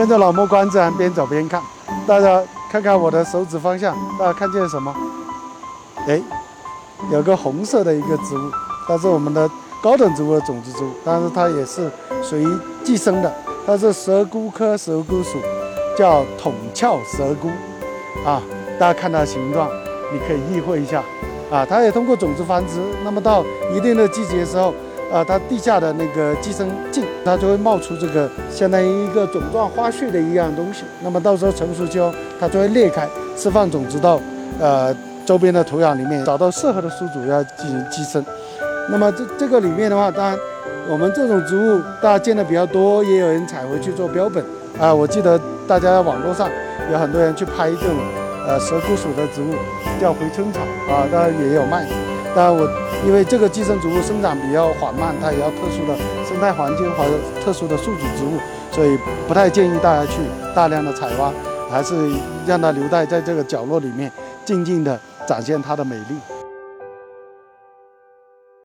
跟着老莫观自然，边走边看。大家看看我的手指方向，大家看见什么？哎，有个红色的一个植物，它是我们的高等植物的种子植物，但是它也是属于寄生的，它是蛇菇科蛇菇属，叫筒鞘蛇菇。啊，大家看它的形状，你可以意会一下。啊，它也通过种子繁殖，那么到一定的季节的时候，啊，它地下的那个寄生茎，它就会冒出这个相当于一个种状花絮的一样东西。那么到时候成熟之后，它就会裂开，释放种子到呃周边的土壤里面，找到适合的宿主要进行寄生。那么这这个里面的话，当然我们这种植物大家见的比较多，也有人采回去做标本啊。我记得大家网络上有很多人去拍这种。呃，蛇菇属的植物叫回春草啊，当然也有卖。但我因为这个寄生植物生长比较缓慢，它也要特殊的生态环境或者特殊的宿主植物，所以不太建议大家去大量的采挖，还是让它留待在这个角落里面，静静的展现它的美丽。